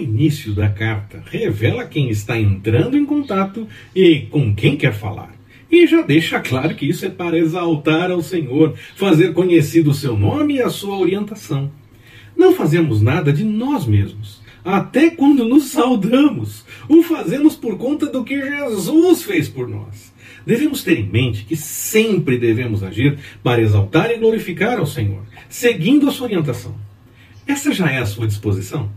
início da carta revela quem está entrando em contato e com quem quer falar. E já deixa claro que isso é para exaltar ao Senhor, fazer conhecido o seu nome e a sua orientação. Não fazemos nada de nós mesmos. Até quando nos saudamos, o fazemos por conta do que Jesus fez por nós. Devemos ter em mente que sempre devemos agir para exaltar e glorificar ao Senhor, seguindo a sua orientação. Essa já é a sua disposição?